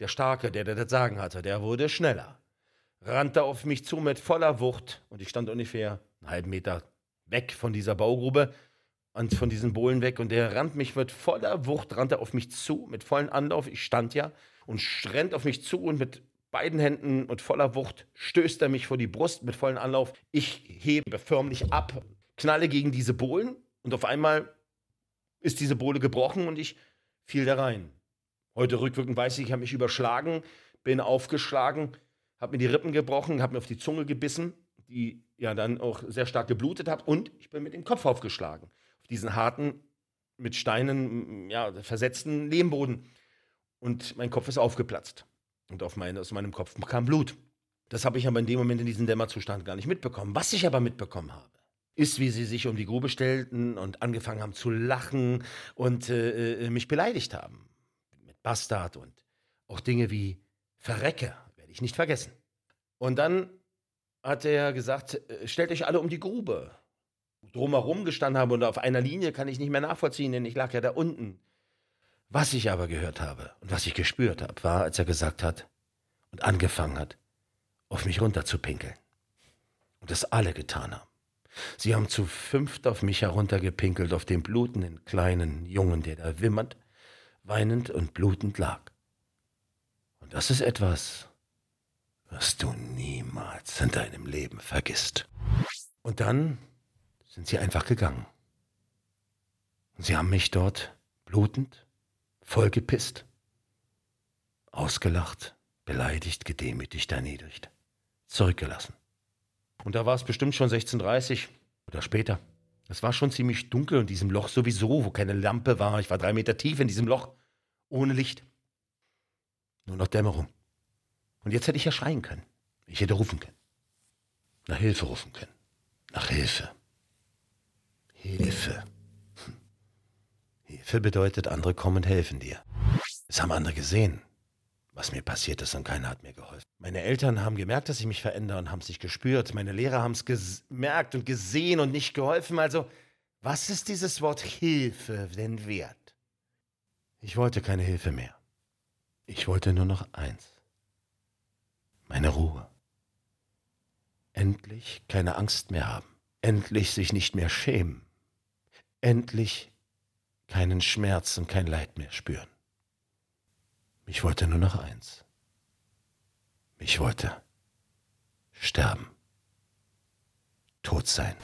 der Starke, der, der das Sagen hatte, der wurde schneller. Rannte auf mich zu mit voller Wucht und ich stand ungefähr einen halben Meter weg von dieser Baugrube und von diesen Bohlen weg und der rannt mich mit voller Wucht, rannte auf mich zu, mit vollen Anlauf. Ich stand ja und rennt auf mich zu und mit beiden Händen und voller Wucht stößt er mich vor die Brust mit vollen Anlauf. Ich hebe förmlich ab, knalle gegen diese Bohlen und auf einmal ist diese Bohle gebrochen und ich fiel da rein. Heute rückwirkend weiß ich, ich habe mich überschlagen, bin aufgeschlagen, habe mir die Rippen gebrochen, habe mir auf die Zunge gebissen, die ja dann auch sehr stark geblutet hat und ich bin mit dem Kopf aufgeschlagen. Auf diesen harten, mit Steinen ja, versetzten Lehmboden. Und mein Kopf ist aufgeplatzt. Und auf meine, aus meinem Kopf kam Blut. Das habe ich aber in dem Moment in diesem Dämmerzustand gar nicht mitbekommen. Was ich aber mitbekommen habe, ist, wie sie sich um die Grube stellten und angefangen haben zu lachen und äh, äh mich beleidigt haben. Bastard und auch Dinge wie Verrecke, werde ich nicht vergessen. Und dann hat er gesagt, äh, stellt euch alle um die Grube. Drumherum gestanden habe und auf einer Linie kann ich nicht mehr nachvollziehen, denn ich lag ja da unten. Was ich aber gehört habe und was ich gespürt habe, war, als er gesagt hat und angefangen hat, auf mich runterzupinkeln. Und das alle getan haben. Sie haben zu fünft auf mich heruntergepinkelt, auf den blutenden kleinen Jungen, der da wimmernd, weinend und blutend lag. Und das ist etwas, was du niemals in deinem Leben vergisst. Und dann sind sie einfach gegangen. Und sie haben mich dort blutend, vollgepisst, ausgelacht, beleidigt, gedemütigt, erniedrigt, zurückgelassen. Und da war es bestimmt schon 16.30 oder später. Es war schon ziemlich dunkel in diesem Loch sowieso, wo keine Lampe war. Ich war drei Meter tief in diesem Loch, ohne Licht. Nur noch Dämmerung. Und jetzt hätte ich ja schreien können. Ich hätte rufen können. Nach Hilfe rufen können. Nach Hilfe. Hilfe. Hm. Hilfe bedeutet, andere kommen und helfen dir. Es haben andere gesehen was mir passiert ist und keiner hat mir geholfen. Meine Eltern haben gemerkt, dass ich mich verändere und haben es nicht gespürt. Meine Lehrer haben es gemerkt und gesehen und nicht geholfen. Also, was ist dieses Wort Hilfe denn wert? Ich wollte keine Hilfe mehr. Ich wollte nur noch eins. Meine Ruhe. Endlich keine Angst mehr haben. Endlich sich nicht mehr schämen. Endlich keinen Schmerz und kein Leid mehr spüren. Ich wollte nur noch eins. Ich wollte sterben. Tot sein.